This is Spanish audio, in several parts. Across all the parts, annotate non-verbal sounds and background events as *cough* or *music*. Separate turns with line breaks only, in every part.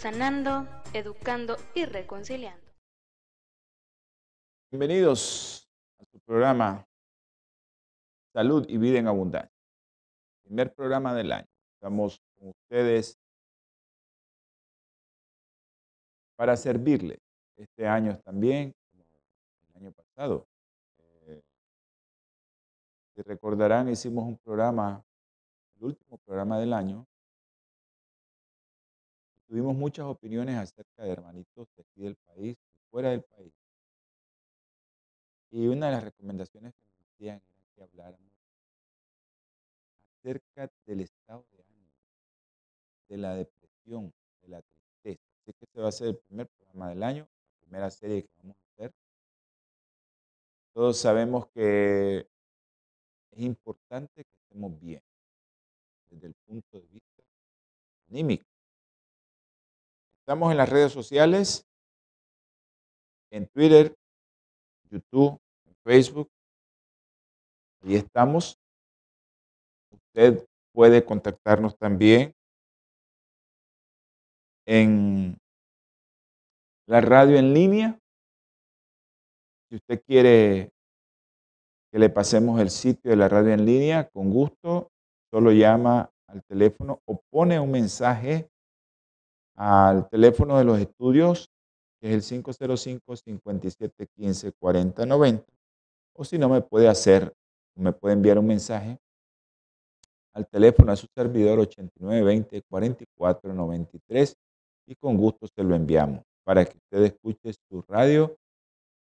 sanando, educando y reconciliando.
Bienvenidos a su programa Salud y Vida en Abundancia. Primer programa del año. Estamos con ustedes para servirles. Este año también, como el año pasado. Eh, si recordarán, hicimos un programa, el último programa del año, Tuvimos muchas opiniones acerca de hermanitos de aquí del país y fuera del país. Y una de las recomendaciones que nos hacían era que habláramos acerca del estado de ánimo, de la depresión, de la tristeza. Así que este va a ser el primer programa del año, la primera serie que vamos a hacer. Todos sabemos que es importante que estemos bien desde el punto de vista anímico. Estamos en las redes sociales, en Twitter, YouTube, Facebook. Ahí estamos. Usted puede contactarnos también en la radio en línea. Si usted quiere que le pasemos el sitio de la radio en línea, con gusto, solo llama al teléfono o pone un mensaje al teléfono de los estudios, que es el 505-5715-4090, o si no, me puede hacer, me puede enviar un mensaje al teléfono de su servidor 8920-4493 y con gusto se lo enviamos para que usted escuche su radio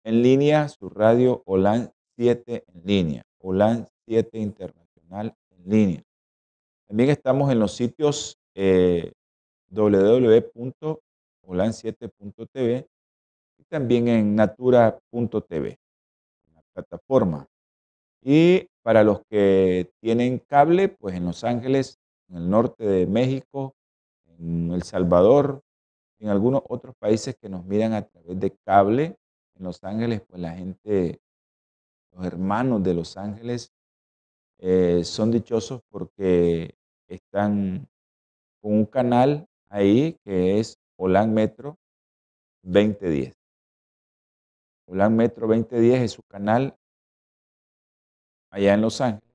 en línea, su radio OLAN 7 en línea, OLAN 7 Internacional en línea. También estamos en los sitios eh, www.holan7.tv y también en natura.tv, la plataforma. Y para los que tienen cable, pues en Los Ángeles, en el norte de México, en El Salvador, en algunos otros países que nos miran a través de cable, en Los Ángeles, pues la gente, los hermanos de Los Ángeles, eh, son dichosos porque están con un canal ahí, que es Holan Metro 2010. Holan Metro 2010 es su canal allá en Los Ángeles.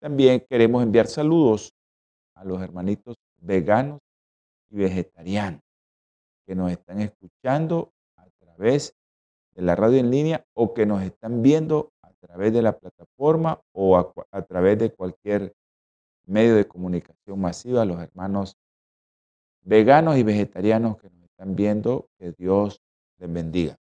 También queremos enviar saludos a los hermanitos veganos y vegetarianos que nos están escuchando a través de la radio en línea o que nos están viendo a través de la plataforma o a, a través de cualquier medio de comunicación masiva, los hermanos veganos y vegetarianos que nos están viendo, que Dios les bendiga.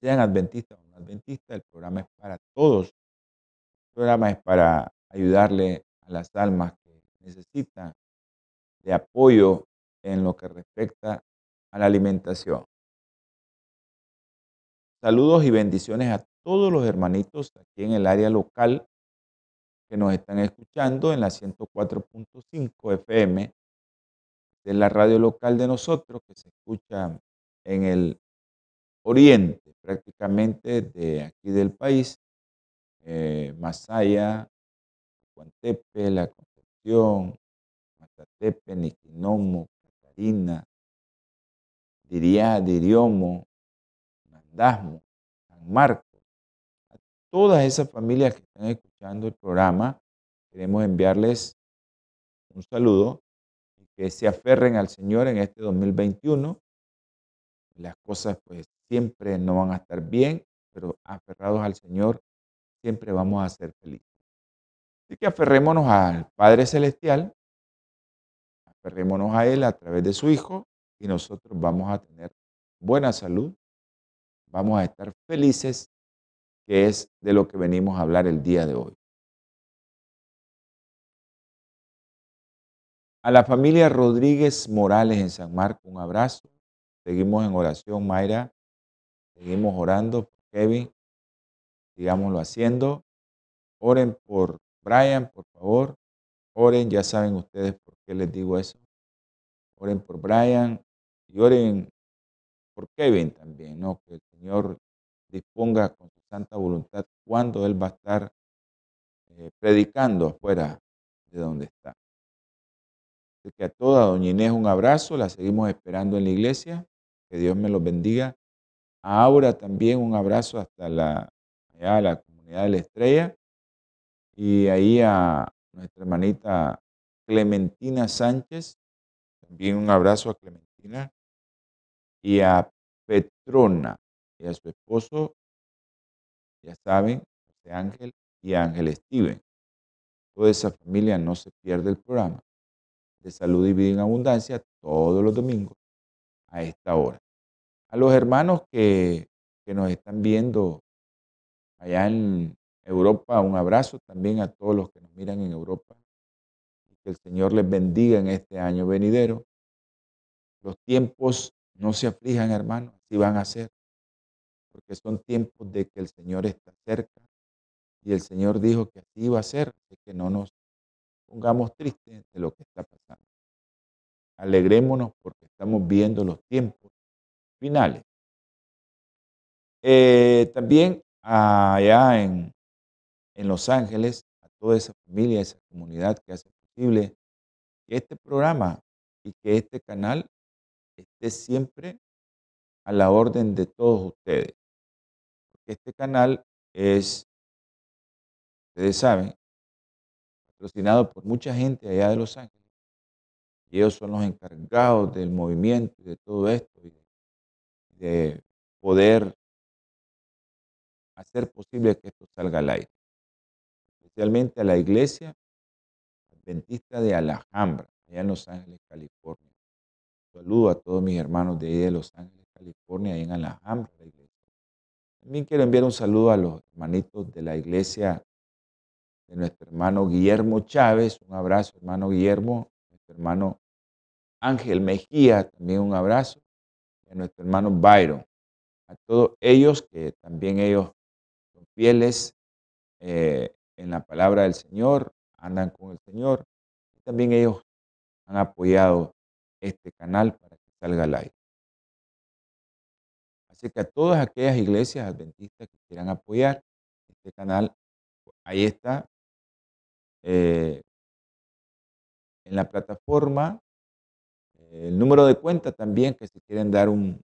Sean adventistas o no adventistas, el programa es para todos. El programa es para ayudarle a las almas que necesitan de apoyo en lo que respecta a la alimentación. Saludos y bendiciones a todos los hermanitos aquí en el área local que nos están escuchando en la 104.5 FM de la radio local de nosotros, que se escucha en el oriente prácticamente de aquí del país, eh, Masaya, Guantepe, La Concepción, Matatepe, Niquinomo, Catarina, Diría, Diriomo, Mandasmo, San Marcos, a todas esas familias que están escuchando el programa, queremos enviarles un saludo que se aferren al Señor en este 2021. Las cosas pues siempre no van a estar bien, pero aferrados al Señor siempre vamos a ser felices. Así que aferrémonos al Padre Celestial, aferrémonos a Él a través de su Hijo y nosotros vamos a tener buena salud, vamos a estar felices, que es de lo que venimos a hablar el día de hoy. A la familia Rodríguez Morales en San Marcos, un abrazo. Seguimos en oración, Mayra. Seguimos orando Kevin. Sigámoslo haciendo. Oren por Brian, por favor. Oren, ya saben ustedes por qué les digo eso. Oren por Brian y oren por Kevin también, ¿no? Que el Señor disponga con su santa voluntad cuando Él va a estar eh, predicando afuera de donde está. Que a toda doña Inés un abrazo, la seguimos esperando en la iglesia, que Dios me los bendiga. A Aura también un abrazo hasta la, allá la comunidad de la estrella. Y ahí a nuestra hermanita Clementina Sánchez, también un abrazo a Clementina. Y a Petrona y a su esposo, ya saben, Ángel y Ángel Steven. Toda esa familia no se pierde el programa de salud y vida en abundancia todos los domingos a esta hora. A los hermanos que, que nos están viendo allá en Europa, un abrazo también a todos los que nos miran en Europa. Que el Señor les bendiga en este año venidero. Los tiempos no se aflijan, hermanos, así van a ser, porque son tiempos de que el Señor está cerca y el Señor dijo que así iba a ser, que no nos pongamos tristes de lo que está pasando. Alegrémonos porque estamos viendo los tiempos finales. Eh, también allá en, en Los Ángeles, a toda esa familia, esa comunidad que hace posible que este programa y que este canal esté siempre a la orden de todos ustedes. Porque este canal es, ustedes saben, patrocinado por mucha gente allá de Los Ángeles. Y ellos son los encargados del movimiento y de todo esto, y de poder hacer posible que esto salga al aire. Especialmente a la iglesia adventista de Alhambra, allá en Los Ángeles, California. Saludo a todos mis hermanos de ahí de Los Ángeles, California, ahí en Alhambra, la iglesia. También quiero enviar un saludo a los hermanitos de la iglesia de nuestro hermano Guillermo Chávez. Un abrazo, hermano Guillermo. Nuestro hermano Ángel Mejía, también un abrazo. Y a nuestro hermano Byron. A todos ellos, que también ellos son fieles eh, en la palabra del Señor, andan con el Señor. Y también ellos han apoyado este canal para que salga al. Así que a todas aquellas iglesias adventistas que quieran apoyar este canal, ahí está eh, en la plataforma. Eh, el número de cuenta también, que si quieren dar un,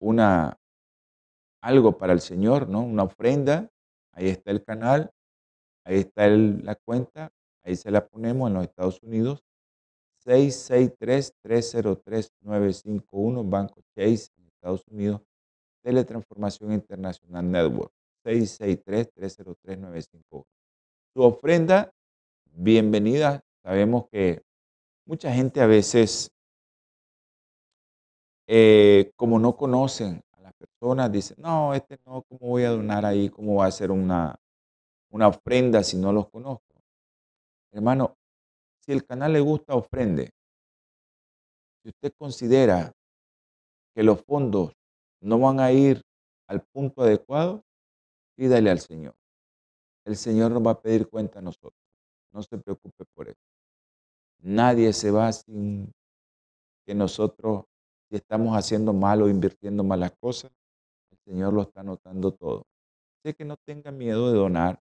una, algo para el Señor. Una ofrenda, ahí está el canal, ahí está la cuenta, ahí se la ponemos en los Estados Unidos. 663-303-951, Banco Chase en Estados Unidos, Teletransformación Internacional Network, 663-303-951 su ofrenda, bienvenida. Sabemos que mucha gente a veces, eh, como no conocen a las personas, dicen, no, este no, ¿cómo voy a donar ahí? ¿Cómo va a ser una, una ofrenda si no los conozco? Hermano, si el canal le gusta, ofrende. Si usted considera que los fondos no van a ir al punto adecuado, pídale al Señor el Señor nos va a pedir cuenta a nosotros. No se preocupe por eso. Nadie se va sin que nosotros, si estamos haciendo mal o invirtiendo malas cosas, el Señor lo está notando todo. Sé que no tenga miedo de donar,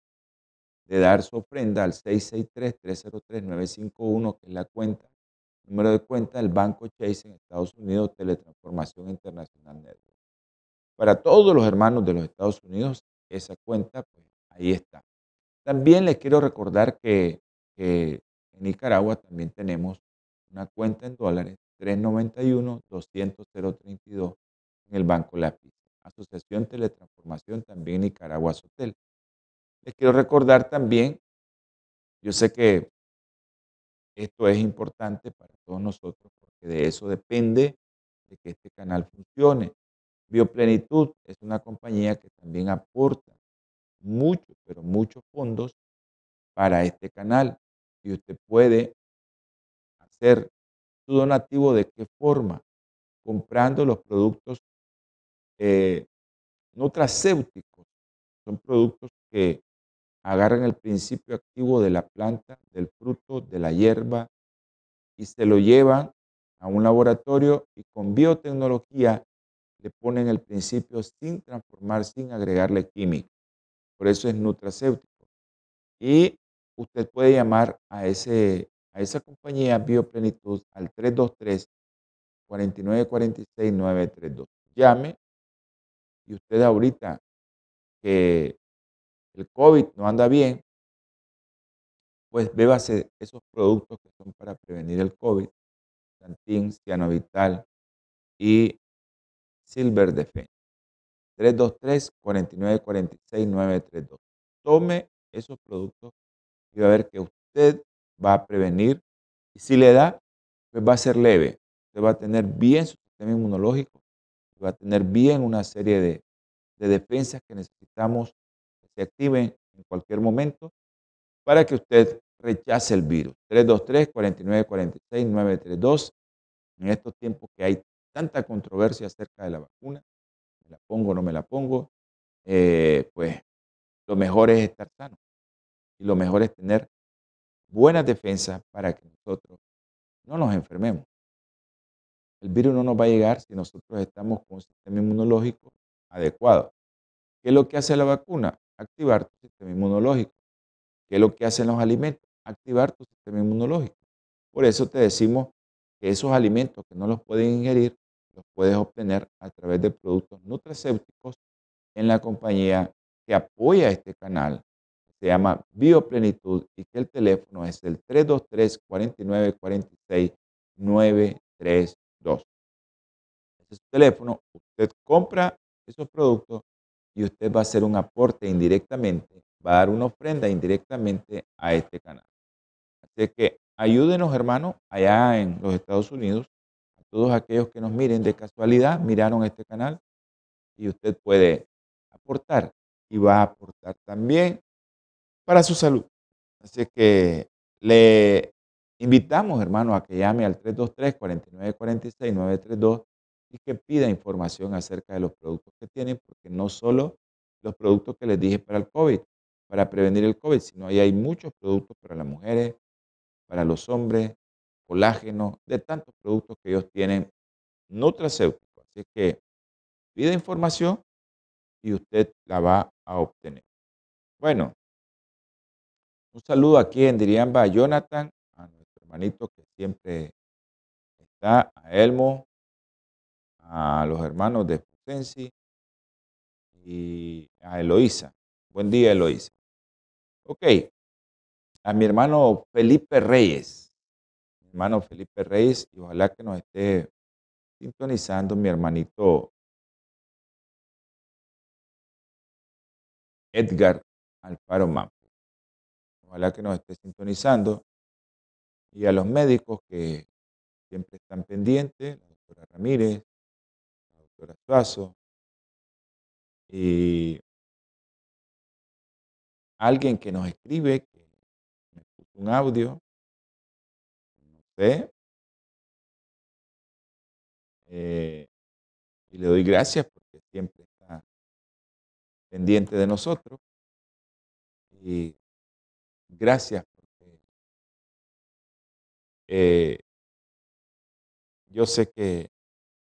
de dar su ofrenda al 663-303-951, que es la cuenta, número de cuenta del Banco Chase en Estados Unidos, Teletransformación Internacional Network. Para todos los hermanos de los Estados Unidos, esa cuenta, pues ahí está. También les quiero recordar que, en Nicaragua también tenemos una cuenta en dólares 391-200-032 en el Banco Lápiz. Asociación Teletransformación también Nicaragua Sotel. Les quiero recordar también, yo sé que esto es importante para todos nosotros porque de eso depende de que este canal funcione. Bioplenitud es una compañía que también aporta muchos, pero muchos fondos para este canal. Y usted puede hacer su donativo de qué forma, comprando los productos eh, nutracéuticos. Son productos que agarran el principio activo de la planta, del fruto, de la hierba, y se lo llevan a un laboratorio y con biotecnología le ponen el principio sin transformar, sin agregarle química. Por eso es nutracéutico. Y usted puede llamar a, ese, a esa compañía Bioplenitud al 323 4946 932. Llame y usted ahorita que el COVID no anda bien, pues bébase esos productos que son para prevenir el COVID, Santín, Cianovital y Silver Defense. 323-4946-932. Tome esos productos y va a ver que usted va a prevenir. Y si le da, pues va a ser leve. Usted va a tener bien su sistema inmunológico, va a tener bien una serie de, de defensas que necesitamos que se activen en cualquier momento para que usted rechace el virus. 323-4946-932. En estos tiempos que hay tanta controversia acerca de la vacuna, me la pongo no me la pongo, eh, pues lo mejor es estar sano y lo mejor es tener buenas defensas para que nosotros no nos enfermemos. El virus no nos va a llegar si nosotros estamos con un sistema inmunológico adecuado. ¿Qué es lo que hace la vacuna? Activar tu sistema inmunológico. ¿Qué es lo que hacen los alimentos? Activar tu sistema inmunológico. Por eso te decimos que esos alimentos que no los pueden ingerir, puedes obtener a través de productos nutracéuticos en la compañía que apoya este canal. Se llama Bioplenitud y que el teléfono es el 323 4946 932. Ese es su teléfono. Usted compra esos productos y usted va a hacer un aporte indirectamente, va a dar una ofrenda indirectamente a este canal. Así que ayúdenos, hermanos, allá en los Estados Unidos, todos aquellos que nos miren de casualidad, miraron este canal y usted puede aportar y va a aportar también para su salud. Así que le invitamos, hermano, a que llame al 323-4946-932 y que pida información acerca de los productos que tienen, porque no solo los productos que les dije para el COVID, para prevenir el COVID, sino ahí hay muchos productos para las mujeres, para los hombres, colágeno, de tantos productos que ellos tienen nutracéuticos. Así que pida información y usted la va a obtener. Bueno, un saludo aquí en Diriamba a Jonathan, a nuestro hermanito que siempre está, a Elmo, a los hermanos de Fusensi y a Eloísa. Buen día, Eloísa. Ok, a mi hermano Felipe Reyes. Hermano Felipe Reyes, y ojalá que nos esté sintonizando mi hermanito Edgar Alfaro Mampo. Ojalá que nos esté sintonizando. Y a los médicos que siempre están pendientes, la doctora Ramírez, la doctora Suazo, y alguien que nos escribe, que me puso un audio, eh, y le doy gracias porque siempre está pendiente de nosotros. Y gracias porque eh, yo sé que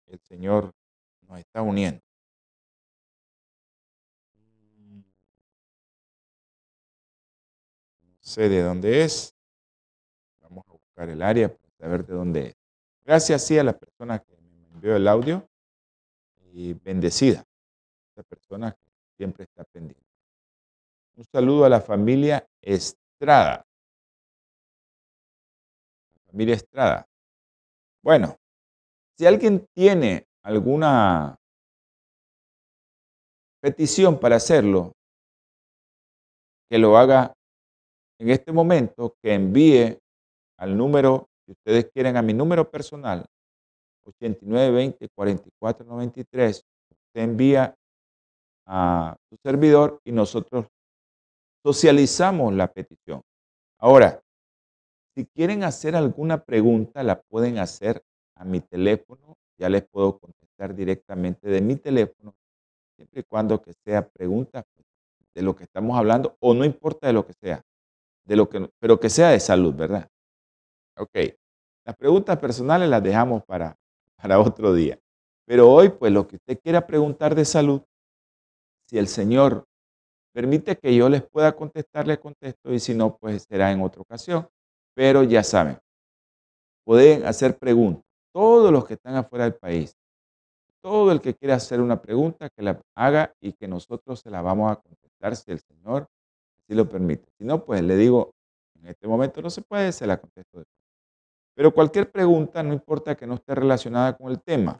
el Señor nos está uniendo. No sé de dónde es. Vamos a buscar el área saber de dónde es. Gracias sí a la persona que me envió el audio y bendecida. Esa persona que siempre está pendiente. Un saludo a la familia Estrada. La familia Estrada. Bueno, si alguien tiene alguna petición para hacerlo, que lo haga en este momento, que envíe al número, si ustedes quieren, a mi número personal, 8920 4493, usted envía a su servidor y nosotros socializamos la petición. Ahora, Si quieren hacer alguna pregunta, la pueden hacer a mi teléfono. Ya les puedo contestar directamente de mi teléfono, siempre y cuando que sea pregunta de lo que estamos hablando, o no importa de lo que sea, de lo que, pero que sea de salud, ¿verdad? Ok. Las preguntas personales las dejamos para, *laughs* para otro día. Pero hoy, pues lo que usted quiera preguntar de salud, si el Señor permite que yo les pueda contestar, le contesto, y si no, pues será en otra ocasión. Pero ya saben, pueden hacer preguntas. Todos los que están afuera del país, todo el que quiera hacer una pregunta, que la haga y que nosotros se la vamos a contestar si el Señor así lo permite. Si no, pues le digo, en este momento no se puede, se la contesto después. Pero cualquier pregunta, no importa que no esté relacionada con el tema,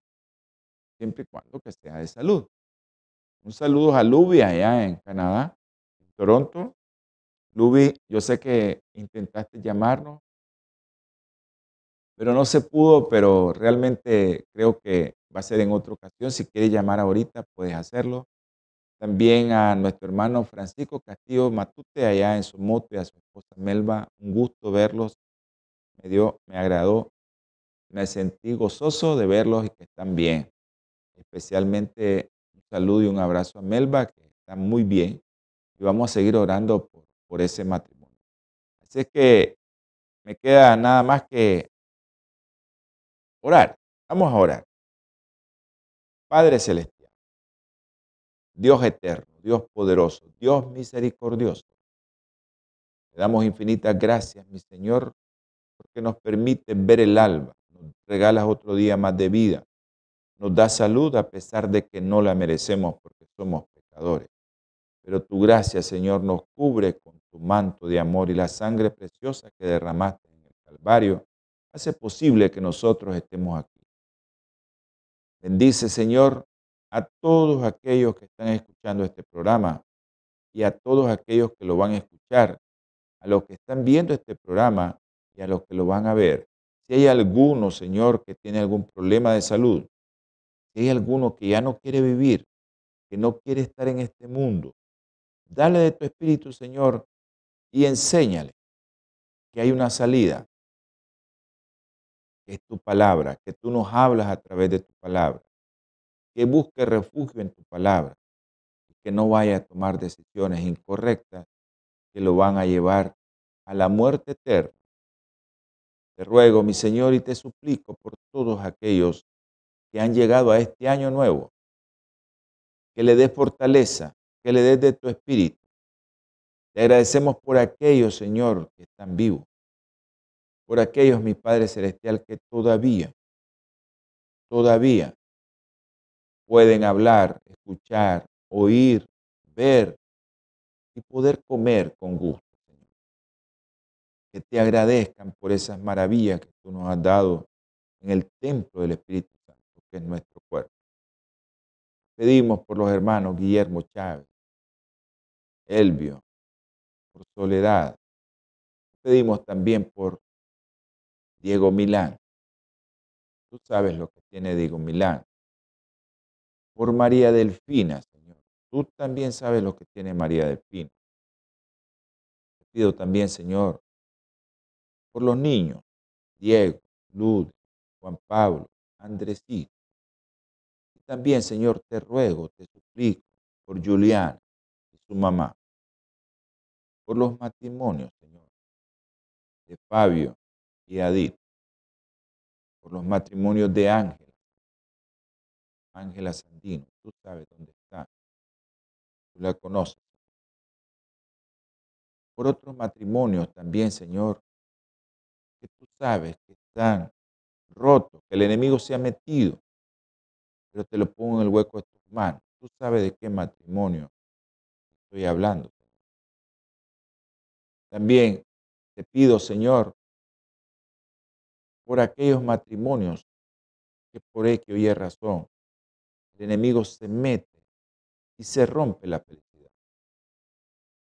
siempre y cuando que sea de salud. Un saludo a Luby allá en Canadá, en Toronto. Luby, yo sé que intentaste llamarnos, pero no se pudo, pero realmente creo que va a ser en otra ocasión. Si quieres llamar ahorita, puedes hacerlo. También a nuestro hermano Francisco Castillo Matute, allá en Somote, a su esposa Melba. Un gusto verlos. Me dio, me agradó. Me sentí gozoso de verlos y que están bien. Especialmente un saludo y un abrazo a Melba, que está muy bien. Y vamos a seguir orando por, por ese matrimonio. Así es que me queda nada más que orar. Vamos a orar. Padre Celestial, Dios eterno, Dios poderoso, Dios misericordioso, le damos infinitas gracias, mi Señor, porque nos permite ver el alba, nos regalas otro día más de vida, nos da salud a pesar de que no la merecemos porque somos pecadores. Pero tu gracia, Señor, nos cubre con tu manto de amor y la sangre preciosa que derramaste en el Calvario hace posible que nosotros estemos aquí. Bendice, Señor, a todos aquellos que están escuchando este programa y a todos aquellos que lo van a escuchar, a los que están viendo este programa y a los que lo van a ver. Si hay alguno, Señor, que tiene algún problema de salud, si hay alguno que ya no quiere vivir, que no quiere estar en este mundo, dale de tu espíritu, Señor, y enséñale que hay una salida, que es tu palabra, que tú nos hablas a través de tu palabra, que busque refugio en tu palabra y que no vaya a tomar decisiones incorrectas que lo van a llevar a la muerte eterna. Te ruego, mi Señor, y te suplico por todos aquellos que han llegado a este año nuevo, que le des fortaleza, que le des de tu espíritu. Te agradecemos por aquellos, Señor, que están vivos por aquellos, mi Padre Celestial, que todavía, todavía pueden hablar, escuchar, oír, ver y poder comer con gusto. Que te agradezcan por esas maravillas que tú nos has dado en el templo del Espíritu Santo, que es nuestro cuerpo. Pedimos por los hermanos Guillermo Chávez, Elvio, por Soledad. Pedimos también por Diego Milán. Tú sabes lo que tiene Diego Milán. Por María Delfina, Señor. Tú también sabes lo que tiene María Delfina. Te pido también, Señor, por los niños, Diego, Luz, Juan Pablo, Andresito. Y también, Señor, te ruego, te suplico por Julián y su mamá. Por los matrimonios, Señor, de Fabio y Adit, por los matrimonios de Ángela, Ángela Sandino, tú sabes dónde está, tú la conoces. Por otros matrimonios también, Señor, sabes que están rotos, que el enemigo se ha metido, pero te lo pongo en el hueco de tus manos. Tú sabes de qué matrimonio estoy hablando. También te pido, Señor, por aquellos matrimonios que por X o Y razón el enemigo se mete y se rompe la felicidad.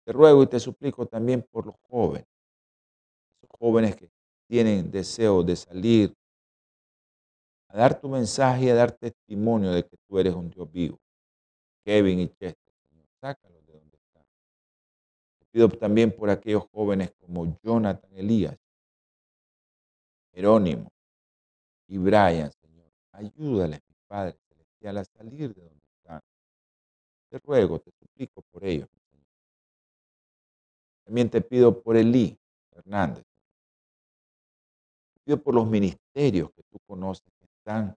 Te ruego y te suplico también por los jóvenes, esos jóvenes que tienen deseo de salir a dar tu mensaje y a dar testimonio de que tú eres un Dios vivo. Kevin y Chester, Señor, sácalos de donde están. Te pido también por aquellos jóvenes como Jonathan Elías, Jerónimo y Brian, Señor. Ayúdales, mi Padre Celestial, a salir de donde están. Te ruego, te suplico por ellos. También te pido por Elí Hernández. Pido por los ministerios que tú conoces que están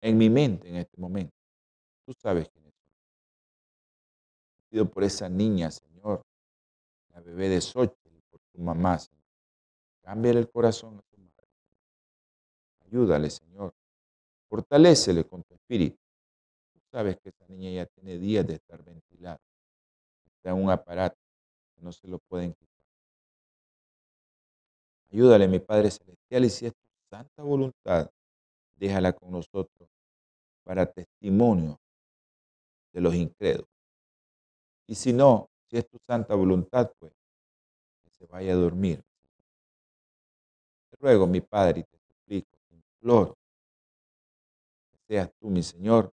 en mi mente en este momento. Tú sabes quiénes son. Pido por esa niña, Señor, la bebé de Xochitl, por su mamá, Señor. Cámbiale el corazón a su madre. Ayúdale, Señor. Fortalécele con tu espíritu. Tú sabes que esa niña ya tiene días de estar ventilada. Está en un aparato que no se lo pueden quitar. Ayúdale, mi Padre Celestial, y si es tu santa voluntad, déjala con nosotros para testimonio de los incrédulos. Y si no, si es tu santa voluntad, pues que se vaya a dormir. Te ruego, mi Padre, y te suplico, te imploro, que seas tú, mi Señor,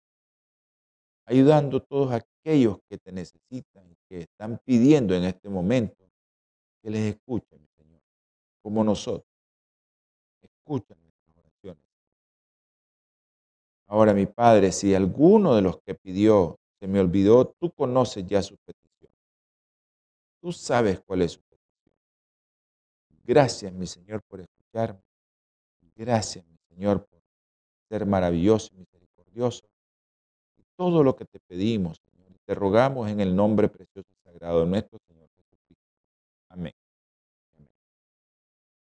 ayudando a todos aquellos que te necesitan, que están pidiendo en este momento que les escuchen, como nosotros. Escuchen nuestras oraciones. Ahora, mi Padre, si alguno de los que pidió se me olvidó, tú conoces ya su petición. Tú sabes cuál es su petición. Gracias, mi Señor, por escucharme. Gracias, mi Señor, por ser maravilloso y misericordioso. Y todo lo que te pedimos, Señor, te rogamos en el nombre precioso y sagrado de nuestro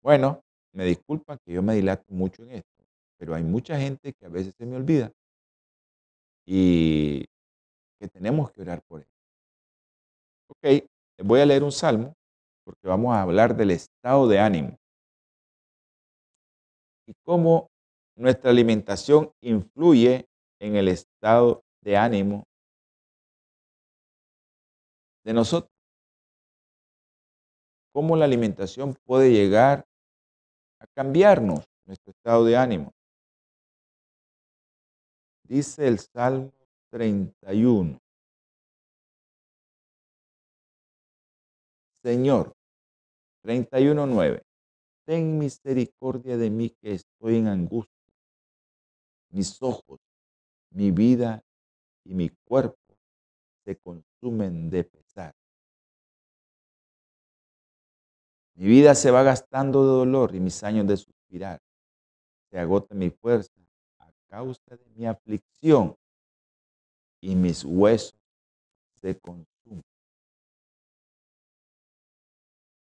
Bueno, me disculpan que yo me dilato mucho en esto, pero hay mucha gente que a veces se me olvida y que tenemos que orar por él. Ok, les voy a leer un salmo porque vamos a hablar del estado de ánimo y cómo nuestra alimentación influye en el estado de ánimo de nosotros. Cómo la alimentación puede llegar a cambiarnos nuestro estado de ánimo. Dice el Salmo 31. Señor, 31.9. Ten misericordia de mí que estoy en angustia. Mis ojos, mi vida y mi cuerpo se consumen de pesar. Mi vida se va gastando de dolor y mis años de suspirar. Se agota mi fuerza a causa de mi aflicción y mis huesos se consumen.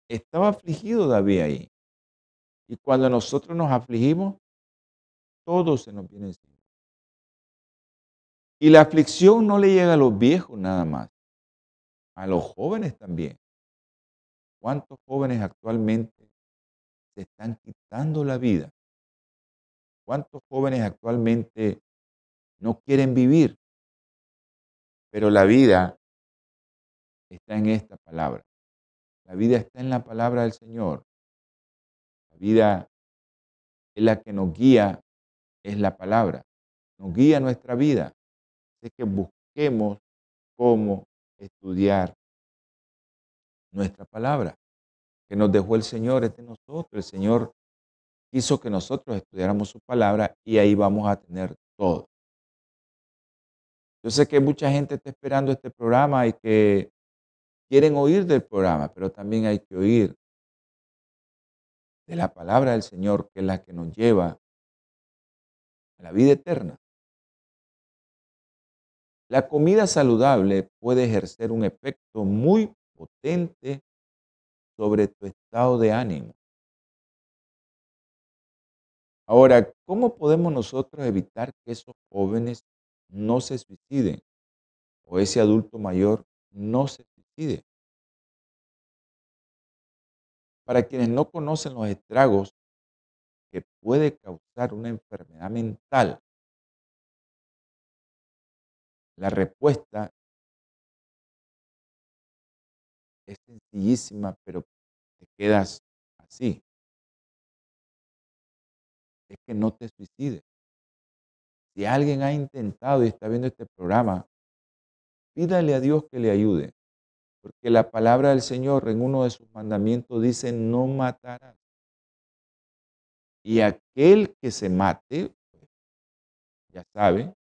Estaba afligido David ahí. Y cuando nosotros nos afligimos, todo se nos viene encima. Y la aflicción no le llega a los viejos nada más, a los jóvenes también. ¿Cuántos jóvenes actualmente se están quitando la vida? ¿Cuántos jóvenes actualmente no quieren vivir? Pero la vida está en esta palabra. La vida está en la palabra del Señor. La vida es la que nos guía, es la palabra. Nos guía nuestra vida. Es que busquemos cómo estudiar nuestra palabra que nos dejó el Señor es de nosotros. El Señor quiso que nosotros estudiáramos su palabra y ahí vamos a tener todo. Yo sé que mucha gente está esperando este programa y que quieren oír del programa, pero también hay que oír de la palabra del Señor, que es la que nos lleva a la vida eterna. La comida saludable puede ejercer un efecto muy potente sobre tu estado de ánimo. Ahora, ¿cómo podemos nosotros evitar que esos jóvenes no se suiciden o ese adulto mayor no se suicide? Para quienes no conocen los estragos que puede causar una enfermedad mental, la respuesta es sencillísima, pero te quedas así. Es que no te suicides. Si alguien ha intentado y está viendo este programa, pídale a Dios que le ayude. Porque la palabra del Señor en uno de sus mandamientos dice, no matarás. Y aquel que se mate, pues, ya sabe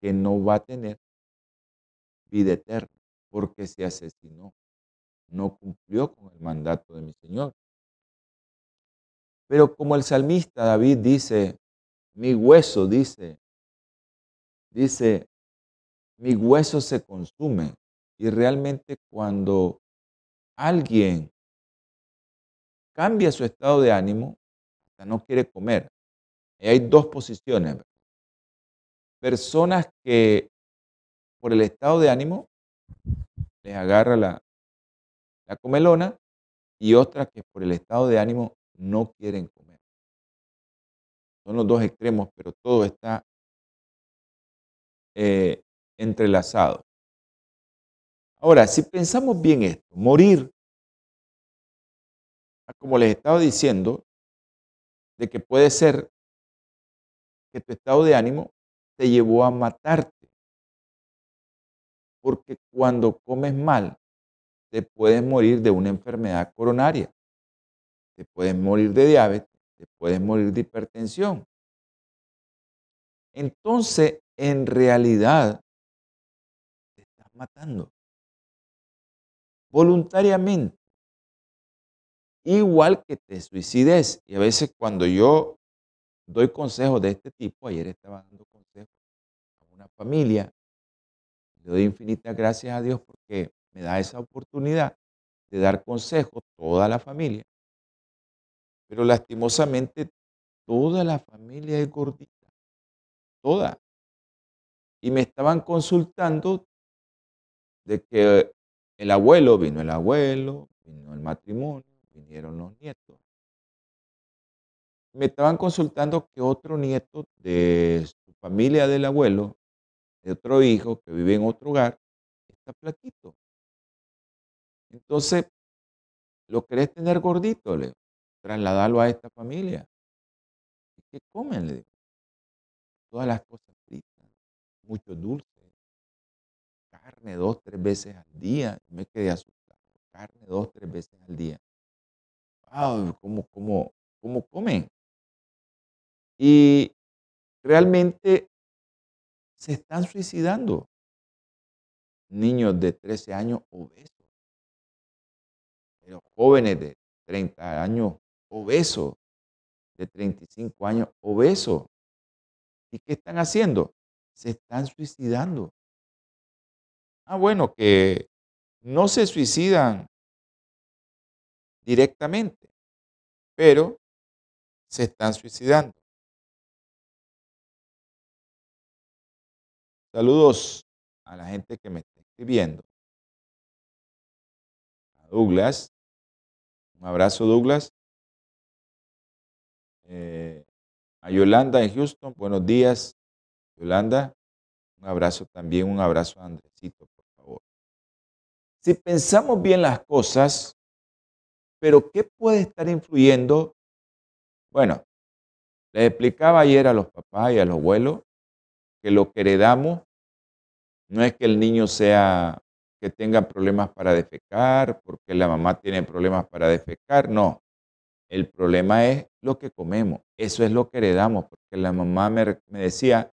que no va a tener vida eterna, porque se asesinó, no cumplió con el mandato de mi Señor. Pero como el salmista David dice, mi hueso, dice, dice, mi hueso se consume. Y realmente cuando alguien cambia su estado de ánimo, hasta no quiere comer. Y hay dos posiciones. Personas que por el estado de ánimo les agarra la, la comelona y otras que por el estado de ánimo no quieren comer. Son los dos extremos, pero todo está eh, entrelazado. Ahora, si pensamos bien esto, morir, como les estaba diciendo, de que puede ser que tu estado de ánimo te llevó a matarte. Porque cuando comes mal, te puedes morir de una enfermedad coronaria, te puedes morir de diabetes, te puedes morir de hipertensión. Entonces, en realidad, te estás matando voluntariamente. Igual que te suicides. Y a veces cuando yo doy consejos de este tipo, ayer estaba dando consejos a una familia, le doy infinitas gracias a Dios porque me da esa oportunidad de dar consejos a toda la familia. Pero lastimosamente toda la familia es gordita. Toda. Y me estaban consultando de que el abuelo, vino el abuelo, vino el matrimonio, vinieron los nietos. Me estaban consultando que otro nieto de su familia del abuelo, de otro hijo que vive en otro hogar, está flaquito. Entonces, ¿lo querés tener gordito? Le trasladarlo a esta familia. ¿Y qué comen? Le digo. Todas las cosas fritas, mucho dulce, carne dos, tres veces al día. Me quedé asustado. Carne dos, tres veces al día. Wow, ¿cómo, cómo, cómo comen? Y realmente se están suicidando. Niños de 13 años obesos. Pero jóvenes de 30 años obesos. De 35 años obesos. ¿Y qué están haciendo? Se están suicidando. Ah, bueno, que no se suicidan directamente, pero se están suicidando. Saludos a la gente que me está escribiendo. A Douglas. Un abrazo, Douglas. Eh, a Yolanda en Houston. Buenos días, Yolanda. Un abrazo también, un abrazo a Andresito. Si pensamos bien las cosas, pero ¿qué puede estar influyendo? Bueno, les explicaba ayer a los papás y a los abuelos que lo que heredamos no es que el niño sea que tenga problemas para defecar, porque la mamá tiene problemas para defecar, no. El problema es lo que comemos, eso es lo que heredamos, porque la mamá me, decía,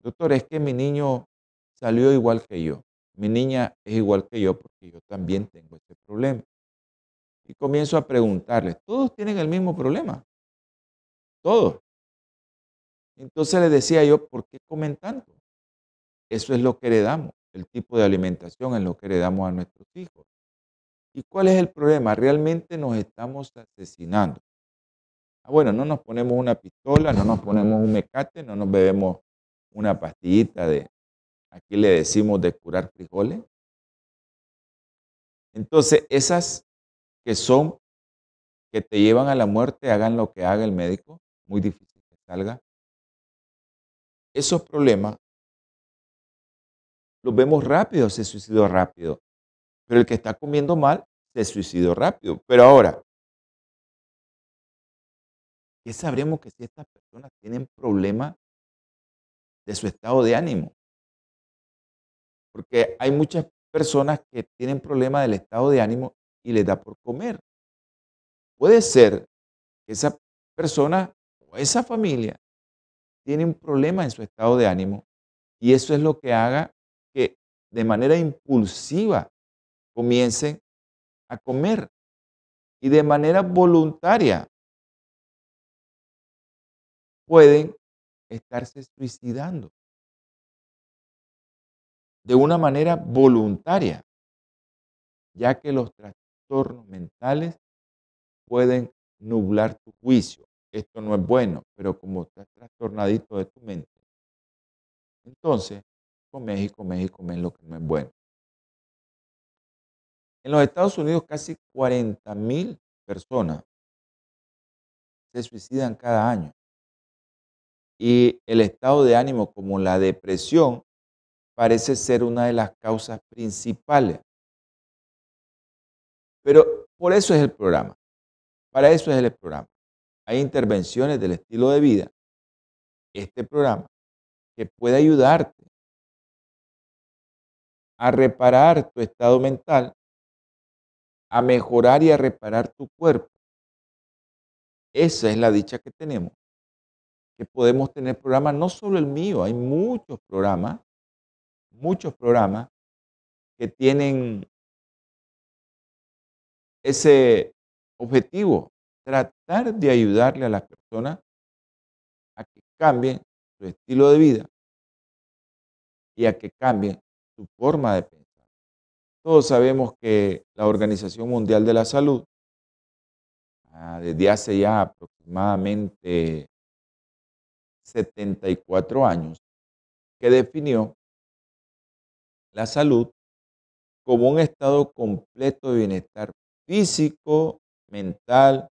doctor, es que mi niño salió igual que yo mi niña es igual que yo porque yo también tengo este problema. Y comienzo a preguntarles, ¿todos tienen el mismo problema? Todos. Entonces les decía yo, ¿por qué comen tanto? Eso es lo que heredamos, el tipo de alimentación es lo que heredamos a nuestros hijos. ¿Y cuál es el problema? Realmente nos estamos asesinando. Ah, bueno, no nos ponemos una pistola, no nos ponemos un mecate, no nos bebemos una pastillita de, aquí le decimos de curar frijoles. Entonces, esas que son, que te llevan a la muerte, hagan lo que haga el médico, muy difícil que salga. Esos problemas los vemos rápido, se suicidó rápido. Pero el que está comiendo mal, se suicidó rápido. Pero ahora, ¿qué sabremos que si estas personas tienen problemas de su estado de ánimo? Porque hay muchas personas que tienen problemas del estado de ánimo y les da por comer. Puede ser que esa persona o esa familia tiene un problema en su estado de ánimo y eso es lo que haga de manera impulsiva comiencen a comer y de manera voluntaria pueden estarse suicidando de una manera voluntaria, ya que los trastornos mentales pueden nublar tu juicio. Esto no es bueno, pero como estás trastornadito de tu mente, entonces comes y comes y comes lo no es bueno. En los Estados Unidos casi 40 mil personas se suicidan cada año. Y el estado de ánimo como la depresión parece ser una de las causas principales. Pero por eso es el programa. Para eso es el programa. Hay intervenciones del estilo de vida, este programa, que puede ayudarte a reparar tu estado mental, a mejorar y a reparar tu cuerpo. Esa es la dicha que tenemos, que podemos tener programas, no solo el mío, hay muchos programas, muchos programas que tienen ese objetivo, tratar de ayudarle a las personas a que cambien su estilo de vida y a que cambien su forma de pensar. Todos sabemos que la Organización Mundial de la Salud, ah, desde hace ya aproximadamente 74 años, que definió la salud como un estado completo de bienestar físico, mental,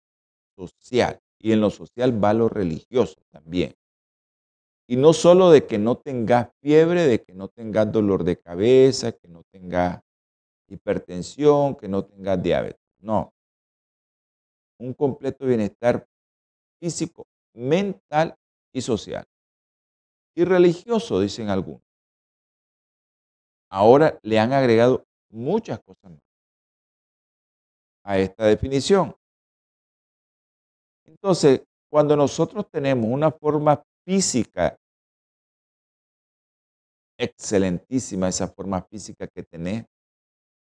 social. Y en lo social va lo religioso también. Y no solo de que no tengas fiebre, de que no tengas dolor de cabeza, que no tengas hipertensión, que no tengas diabetes. No. Un completo bienestar físico, mental y social. Y religioso, dicen algunos. Ahora le han agregado muchas cosas más a esta definición. Entonces, cuando nosotros tenemos una forma física. Excelentísima, esa forma física que tenés,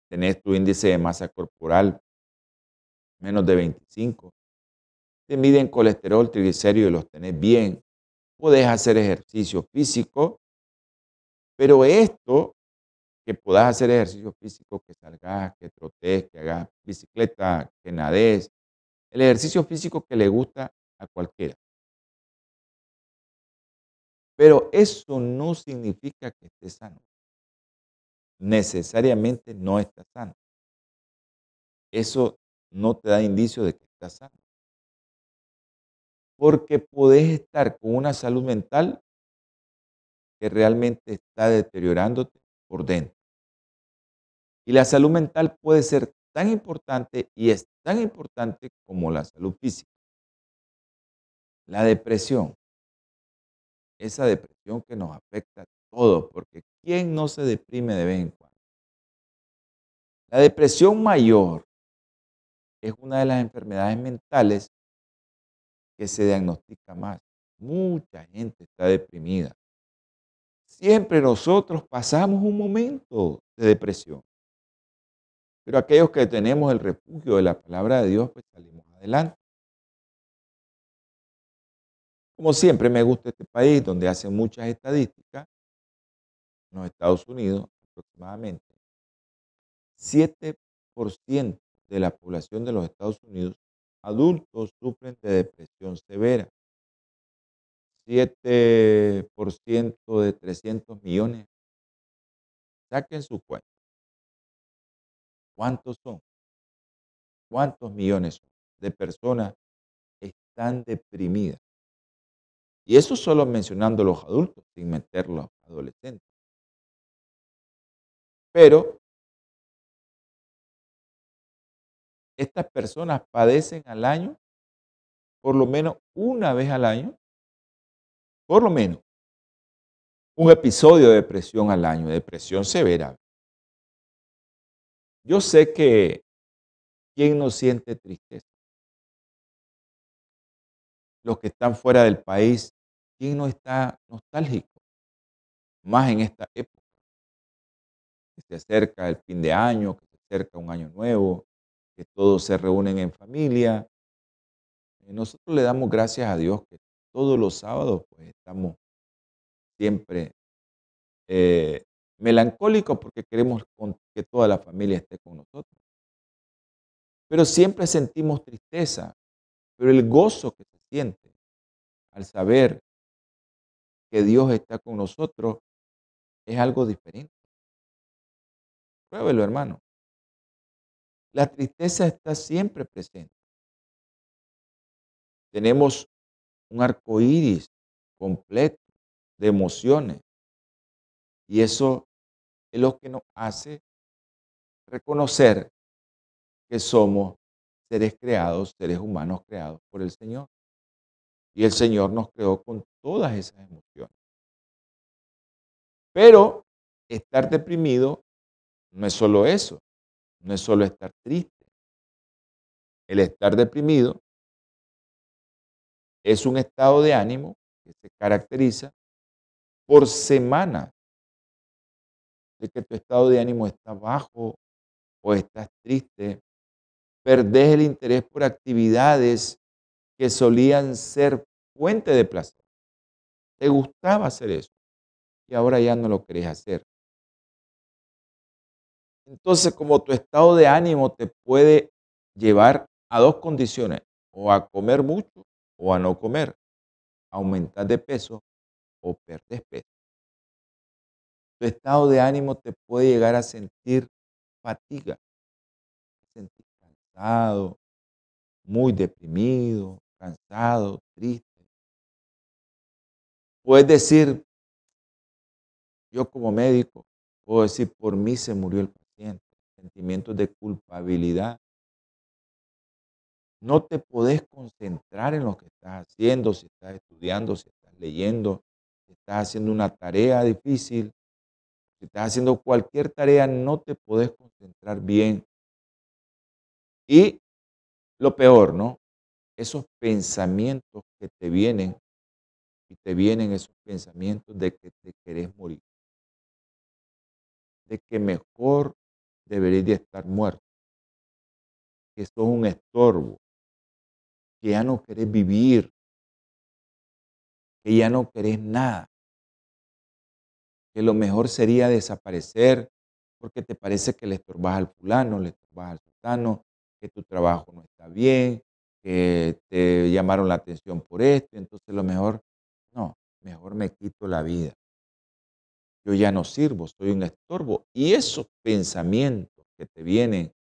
tenés tu índice de masa corporal menos de 25, te miden colesterol, triglicéridos y los tenés bien, podés hacer ejercicio físico, pero esto, que puedas hacer ejercicio físico, que salgas, que trotes, que hagas bicicleta, que nades, el ejercicio físico que le gusta a cualquiera. Pero eso no significa que esté sano. Necesariamente no está sano. Eso no te da indicio de que estás sano. Porque puedes estar con una salud mental que realmente está deteriorándote por dentro. Y la salud mental puede ser tan importante y es tan importante como la salud física. La depresión, esa depresión que nos afecta a todos, porque ¿quién no se deprime de vez en cuando? La depresión mayor es una de las enfermedades mentales que se diagnostica más. Mucha gente está deprimida. Siempre nosotros pasamos un momento de depresión. Pero aquellos que tenemos el refugio de la palabra de Dios, pues salimos adelante. Como siempre me gusta este país donde hacen muchas estadísticas, en los Estados Unidos aproximadamente, 7% de la población de los Estados Unidos adultos sufren de depresión severa. 7% de 300 millones. Saquen su cuenta. ¿Cuántos son? ¿Cuántos millones de personas están deprimidas? Y eso solo mencionando los adultos, sin meter los adolescentes. Pero estas personas padecen al año, por lo menos una vez al año, por lo menos, un episodio de depresión al año, depresión severa. Yo sé que ¿quién no siente tristeza? los que están fuera del país, ¿quién no está nostálgico? Más en esta época. Que se acerca el fin de año, que se acerca un año nuevo, que todos se reúnen en familia. Y nosotros le damos gracias a Dios que todos los sábados pues estamos siempre eh, melancólicos porque queremos que toda la familia esté con nosotros. Pero siempre sentimos tristeza, pero el gozo que se siente al saber que Dios está con nosotros es algo diferente. Pruébelo, hermano. La tristeza está siempre presente. Tenemos un arco iris completo de emociones. Y eso es lo que nos hace reconocer que somos seres creados, seres humanos creados por el Señor. Y el Señor nos creó con todas esas emociones. Pero estar deprimido no es solo eso, no es solo estar triste. El estar deprimido es un estado de ánimo que se caracteriza por semanas de que tu estado de ánimo está bajo o estás triste, perdés el interés por actividades que solían ser fuente de placer. Te gustaba hacer eso y ahora ya no lo querés hacer. Entonces, como tu estado de ánimo te puede llevar a dos condiciones, o a comer mucho o a no comer, aumentar de peso o perder peso. Tu estado de ánimo te puede llegar a sentir fatiga, sentir cansado, muy deprimido, cansado, triste. Puedes decir, yo como médico, puedo decir, por mí se murió el paciente. Sentimientos de culpabilidad. No te podés concentrar en lo que estás haciendo, si estás estudiando, si estás leyendo, si estás haciendo una tarea difícil, si estás haciendo cualquier tarea, no te podés concentrar bien. Y lo peor, ¿no? Esos pensamientos que te vienen y te vienen esos pensamientos de que te querés morir. De que mejor deberías de estar muerto. Que sos un estorbo. Que ya no querés vivir. Que ya no querés nada que lo mejor sería desaparecer porque te parece que le estorbas al fulano, le estorbas al sultano, que tu trabajo no está bien, que te llamaron la atención por esto, entonces lo mejor, mejor me quito la vida. Yo ya no sirvo, soy un estorbo. Y esos pensamientos que te vienen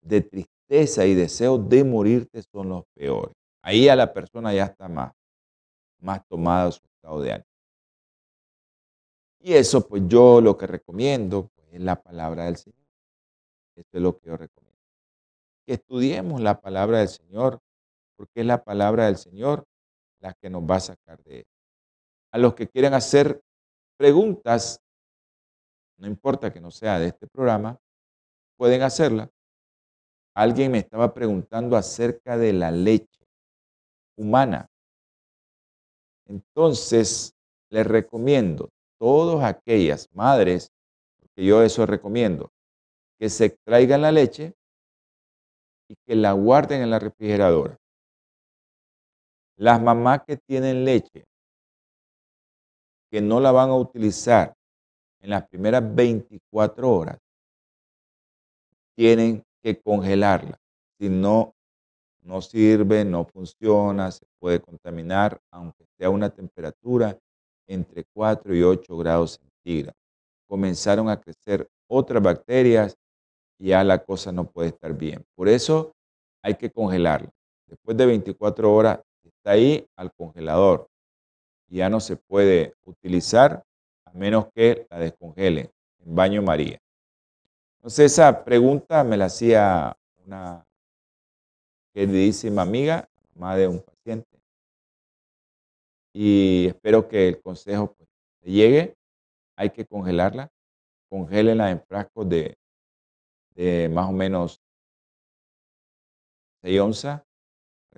de tristeza y deseo de morirte son los peores. Ahí a la persona ya está más, más tomada de su estado de ánimo. Y eso, pues yo lo que recomiendo pues, es la palabra del Señor. Esto es lo que yo recomiendo. Que estudiemos la palabra del Señor, porque es la palabra del Señor la que nos va a sacar de él. A los que quieran hacer preguntas, no importa que no sea de este programa, pueden hacerla. Alguien me estaba preguntando acerca de la leche humana. Entonces, les recomiendo todas aquellas madres, que yo eso recomiendo, que se extraigan la leche y que la guarden en la refrigeradora. Las mamás que tienen leche, que no la van a utilizar en las primeras 24 horas, tienen que congelarla. Si no, no sirve, no funciona, se puede contaminar, aunque sea una temperatura entre 4 y 8 grados centígrados. Comenzaron a crecer otras bacterias y ya la cosa no puede estar bien. Por eso hay que congelarla. Después de 24 horas ahí al congelador. Ya no se puede utilizar a menos que la descongelen en baño María. Entonces esa pregunta me la hacía una queridísima amiga, madre de un paciente y espero que el consejo pues, llegue. Hay que congelarla. Congélenla en frascos de, de más o menos 6 onzas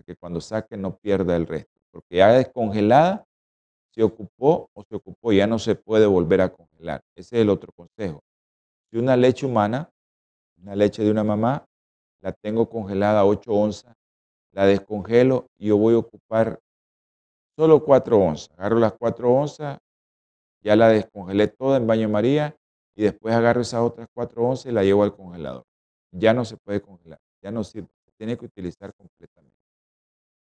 que cuando saque no pierda el resto. Porque ya descongelada se ocupó o se ocupó, ya no se puede volver a congelar. Ese es el otro consejo. Si una leche humana, una leche de una mamá, la tengo congelada a 8 onzas, la descongelo y yo voy a ocupar solo 4 onzas. Agarro las 4 onzas, ya la descongelé toda en baño María y después agarro esas otras 4 onzas y la llevo al congelador. Ya no se puede congelar, ya no sirve, se tiene que utilizar completamente.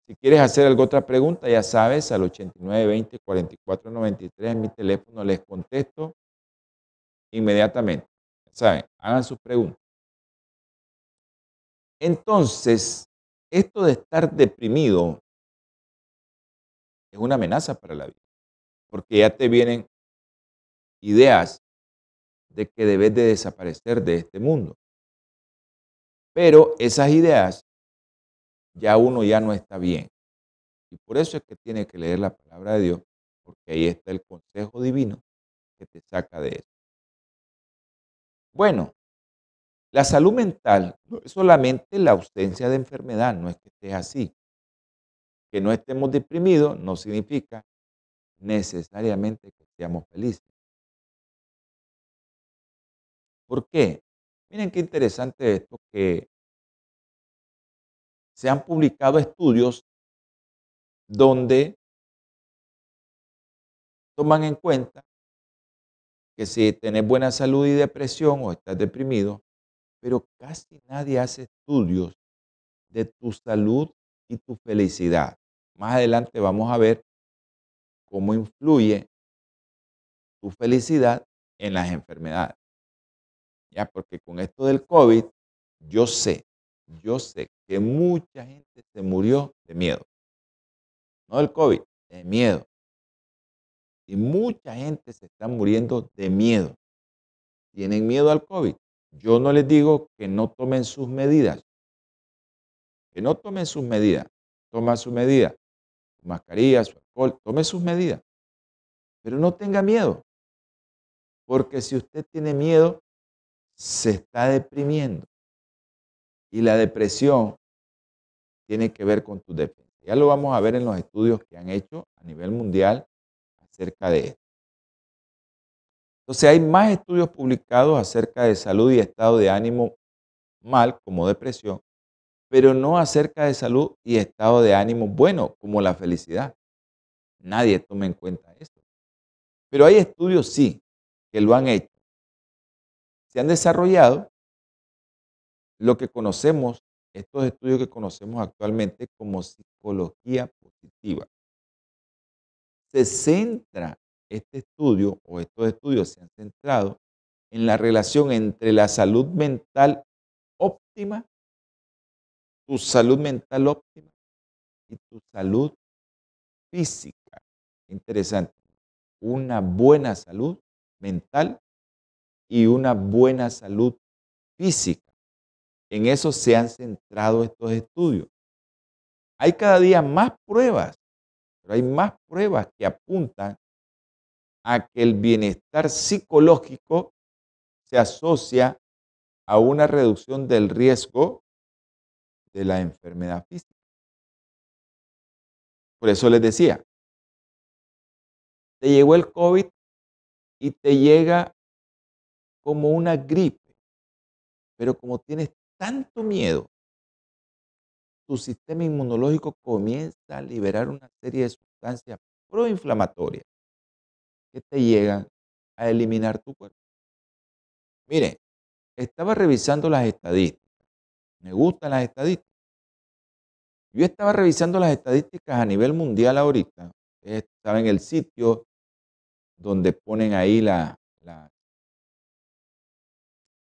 Si quieres hacer alguna otra pregunta, ya sabes, al 8920 4493 en mi teléfono les contesto inmediatamente. Ya saben, hagan sus preguntas. Entonces, esto de estar deprimido es una amenaza para la vida, porque ya te vienen ideas de que debes de desaparecer de este mundo. Pero esas ideas ya uno ya no está bien. Y por eso es que tiene que leer la palabra de Dios, porque ahí está el consejo divino que te saca de eso. Bueno, la salud mental no es solamente la ausencia de enfermedad, no es que estés así. Que no estemos deprimidos no significa necesariamente que seamos felices. ¿Por qué? Miren qué interesante esto que se han publicado estudios donde toman en cuenta que si tenés buena salud y depresión o estás deprimido, pero casi nadie hace estudios de tu salud y tu felicidad. Más adelante vamos a ver cómo influye tu felicidad en las enfermedades. Ya, porque con esto del COVID, yo sé, yo sé que mucha gente se murió de miedo. No del COVID, de miedo. Y mucha gente se está muriendo de miedo. Tienen miedo al COVID. Yo no les digo que no tomen sus medidas. Que no tomen sus medidas. Toma su medida. Su mascarilla, su alcohol. Tome sus medidas. Pero no tenga miedo. Porque si usted tiene miedo, se está deprimiendo. Y la depresión tiene que ver con tu defensa. Ya lo vamos a ver en los estudios que han hecho a nivel mundial acerca de esto. Entonces hay más estudios publicados acerca de salud y estado de ánimo mal, como depresión, pero no acerca de salud y estado de ánimo bueno, como la felicidad. Nadie toma en cuenta esto. Pero hay estudios sí que lo han hecho. Se han desarrollado lo que conocemos, estos estudios que conocemos actualmente como psicología positiva. Se centra este estudio o estos estudios se han centrado en la relación entre la salud mental óptima, tu salud mental óptima y tu salud física. Interesante. Una buena salud mental y una buena salud física. En eso se han centrado estos estudios. Hay cada día más pruebas, pero hay más pruebas que apuntan a que el bienestar psicológico se asocia a una reducción del riesgo de la enfermedad física. Por eso les decía, te llegó el COVID y te llega como una gripe, pero como tienes tanto miedo, tu sistema inmunológico comienza a liberar una serie de sustancias proinflamatorias que te llegan a eliminar tu cuerpo. Mire, estaba revisando las estadísticas. Me gustan las estadísticas. Yo estaba revisando las estadísticas a nivel mundial ahorita. Ustedes saben el sitio donde ponen ahí la,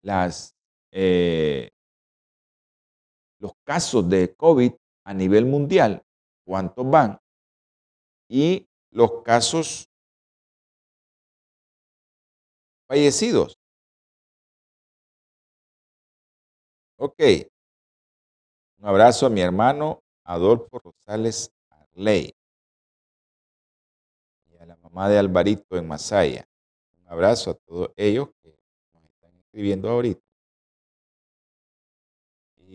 las, eh, los casos de COVID a nivel mundial, cuántos van, y los casos fallecidos. Ok. Un abrazo a mi hermano Adolfo Rosales Arley y a la mamá de Alvarito en Masaya. Un abrazo a todos ellos que nos están escribiendo ahorita.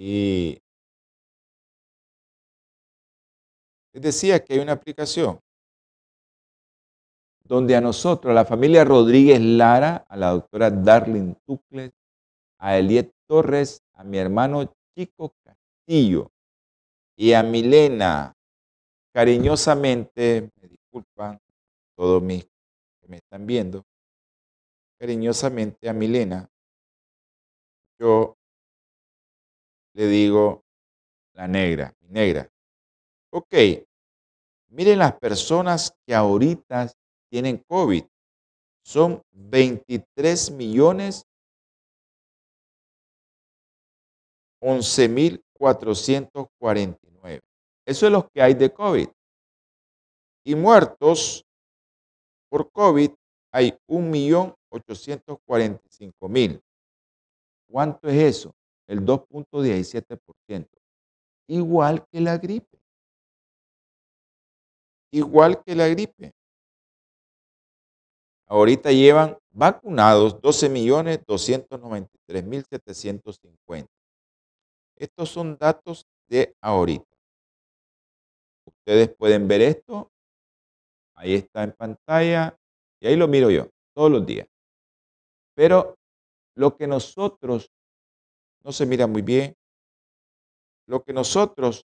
Y Les decía que hay una aplicación donde a nosotros, a la familia Rodríguez Lara, a la doctora Darlene Tucles, a Eliet Torres, a mi hermano Chico Castillo y a Milena, cariñosamente, me disculpan todos mis que me están viendo, cariñosamente a Milena, yo le digo la negra, mi negra. Ok, miren las personas que ahorita tienen COVID. Son 23 millones 11 mil 449. Eso es lo que hay de COVID. Y muertos por COVID hay 1.845.000. ¿Cuánto es eso? El 2.17%. Igual que la gripe. Igual que la gripe. Ahorita llevan vacunados 12.293.750. Estos son datos de ahorita. Ustedes pueden ver esto. Ahí está en pantalla. Y ahí lo miro yo todos los días. Pero lo que nosotros no se mira muy bien, lo que nosotros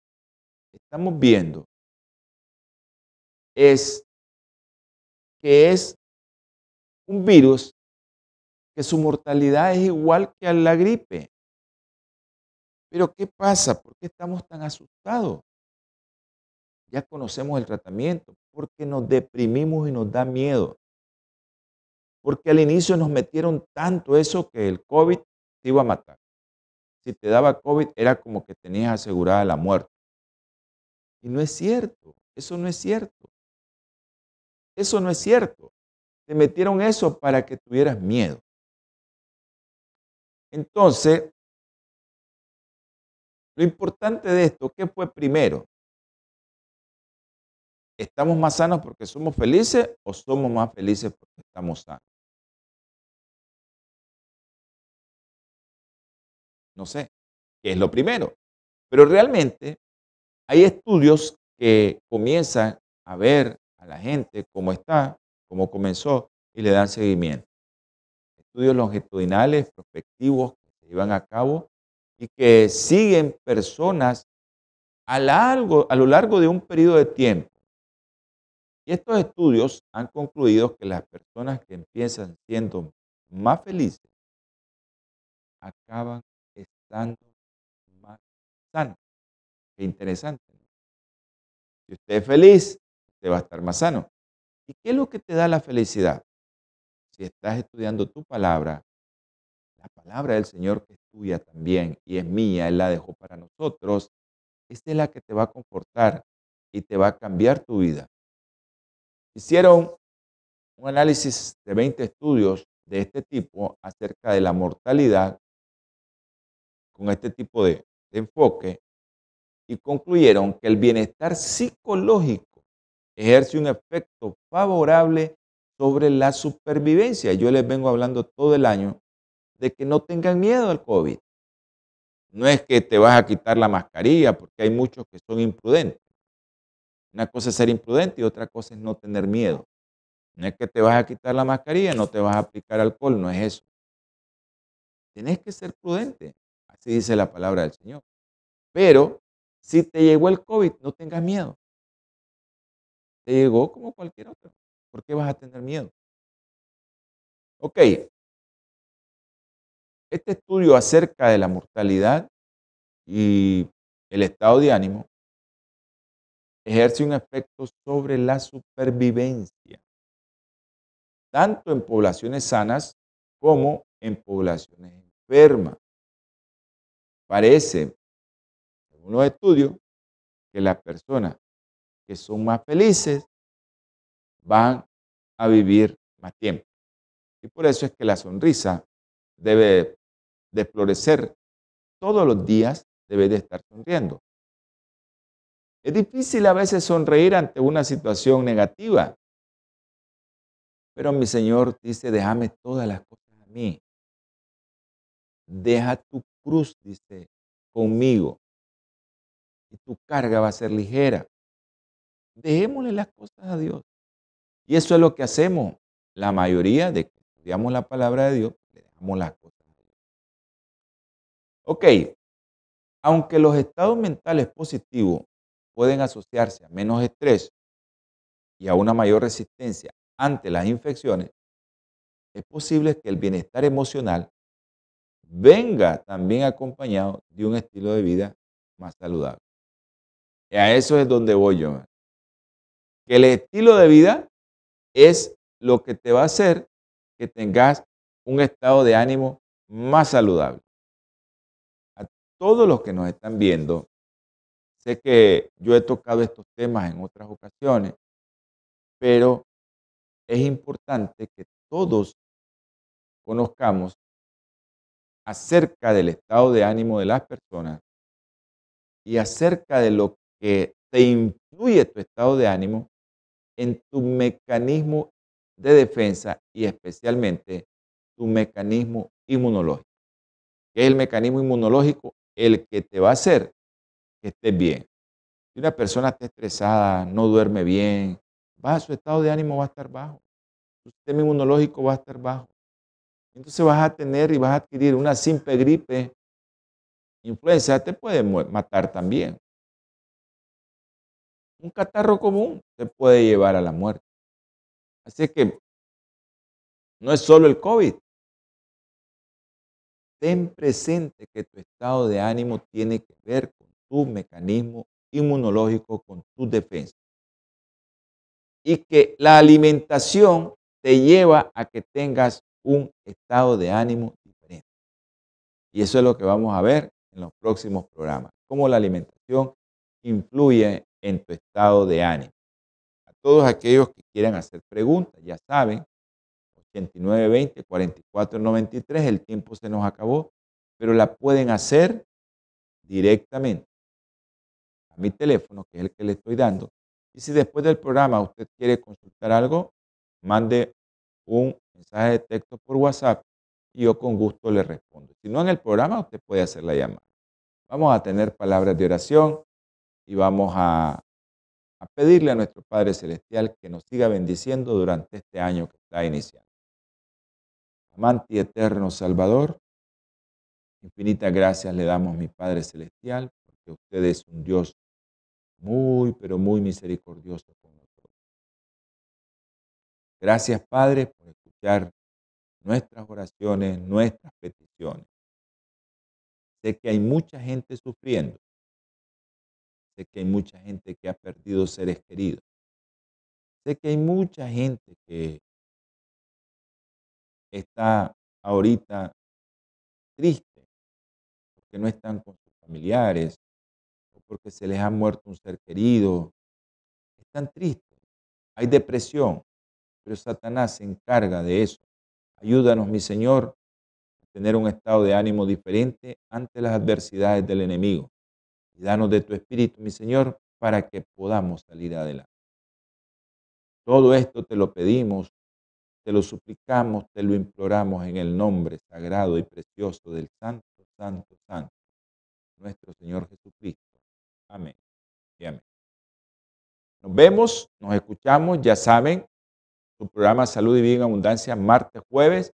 estamos viendo es que es un virus que su mortalidad es igual que a la gripe. Pero ¿qué pasa? ¿Por qué estamos tan asustados? Ya conocemos el tratamiento, porque nos deprimimos y nos da miedo. Porque al inicio nos metieron tanto eso que el COVID te iba a matar. Si te daba COVID era como que tenías asegurada la muerte. Y no es cierto, eso no es cierto. Eso no es cierto. Te metieron eso para que tuvieras miedo. Entonces, lo importante de esto, ¿qué fue primero? ¿Estamos más sanos porque somos felices o somos más felices porque estamos sanos? No sé, ¿qué es lo primero? Pero realmente hay estudios que comienzan a ver a la gente cómo está, cómo comenzó y le dan seguimiento. Estudios longitudinales, prospectivos que se llevan a cabo y que siguen personas a, largo, a lo largo de un periodo de tiempo. Y estos estudios han concluido que las personas que empiezan siendo más felices acaban estando más sanos. Qué interesante. Si usted es feliz, usted va a estar más sano. ¿Y qué es lo que te da la felicidad? Si estás estudiando tu palabra, la palabra del Señor que es tuya también y es mía, Él la dejó para nosotros, esta es la que te va a confortar y te va a cambiar tu vida. Hicieron un análisis de 20 estudios de este tipo acerca de la mortalidad con este tipo de, enfoque y concluyeron que el bienestar psicológico ejerce un efecto favorable sobre la supervivencia. Yo les vengo hablando todo el año de que no tengan miedo al COVID. No es que te vas a quitar la mascarilla, porque hay muchos que son imprudentes. Una cosa es ser imprudente y otra cosa es no tener miedo. No es que te vas a quitar la mascarilla, no te vas a aplicar alcohol, no es eso. Tienes que ser prudente, dice la palabra del Señor. Pero si te llegó el COVID, no tengas miedo. Te llegó como cualquier otro. ¿Por qué vas a tener miedo? Ok, este estudio acerca de la mortalidad y el estado de ánimo ejerce un efecto sobre la supervivencia, tanto en poblaciones sanas como en poblaciones enfermas. Parece, según los estudios, que las personas que son más felices van a vivir más tiempo. Y por eso es que la sonrisa debe de florecer todos los días, debe de estar sonriendo. Es difícil a veces sonreír ante una situación negativa, pero mi Señor dice, déjame todas las cosas a mí. Deja tu cruz, dice, conmigo, y tu carga va a ser ligera. dejémosle las cosas a Dios. Y eso es lo que hacemos. La mayoría de que estudiamos la palabra de Dios, le dejamos las cosas a Dios. Ok, aunque los estados mentales positivos pueden asociarse a menos estrés y a una mayor resistencia ante las infecciones, es posible que el bienestar emocional venga también acompañado de un estilo de vida más saludable. Y a eso es donde voy yo. Que el estilo de vida es lo que te va a hacer que tengas un estado de ánimo más saludable. A todos los que nos están viendo, sé que yo he tocado estos temas en otras ocasiones, pero es importante que todos conozcamos acerca del estado de ánimo de las personas y acerca de lo que te influye tu estado de ánimo en tu mecanismo de defensa y especialmente tu mecanismo inmunológico. ¿Qué es el mecanismo inmunológico? El que te va a hacer que estés bien. Si una persona está estresada, no duerme bien, va, su estado de ánimo va a estar bajo, su sistema inmunológico va a estar bajo. Entonces vas a tener y vas a adquirir una simple gripe, influenza, te puede matar también. Un catarro común te puede llevar a la muerte. Así que no es solo el COVID. Ten presente que tu estado de ánimo tiene que ver con tu mecanismo inmunológico, con tu defensa. Y que la alimentación te lleva a que tengas un estado de ánimo diferente. Y eso es lo que vamos a ver en los próximos programas, cómo la alimentación influye en tu estado de ánimo. A todos aquellos que quieran hacer preguntas, ya saben, 8920 4493, el tiempo se nos acabó, pero la pueden hacer directamente a mi teléfono, que es el que le estoy dando. Y si después del programa usted quiere consultar algo, mande un mensaje de texto por WhatsApp y yo con gusto le respondo. Si no en el programa, usted puede hacer la llamada. Vamos a tener palabras de oración y vamos a, a pedirle a nuestro Padre Celestial que nos siga bendiciendo durante este año que está iniciando. Amante y eterno Salvador, infinitas gracias le damos, mi Padre Celestial, porque usted es un Dios muy, pero muy misericordioso con nosotros. Gracias, Padre, por nuestras oraciones, nuestras peticiones. Sé que hay mucha gente sufriendo. Sé que hay mucha gente que ha perdido seres queridos. Sé que hay mucha gente que está ahorita triste porque no están con sus familiares o porque se les ha muerto un ser querido. Están tristes. Hay depresión, pero Satanás se encarga de eso. Ayúdanos, mi Señor, a tener un estado de ánimo diferente ante las adversidades del enemigo. Y danos de tu espíritu, mi Señor, para que podamos salir adelante. Todo esto te lo pedimos, te lo suplicamos, te lo imploramos en el nombre sagrado y precioso del Santo, Santo, Santo, nuestro Señor Jesucristo. Amén y amén. Nos vemos, nos escuchamos, ya saben, su programa Salud y Vida en Abundancia, martes, jueves,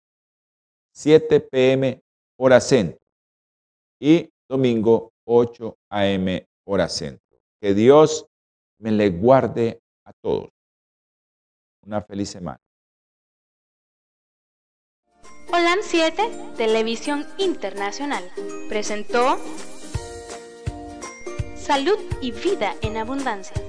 7 pm hora centro y domingo 8 am hora centro. Que Dios me le guarde a todos. Una feliz semana.
Holan 7, Televisión Internacional, presentó Salud y Vida en Abundancia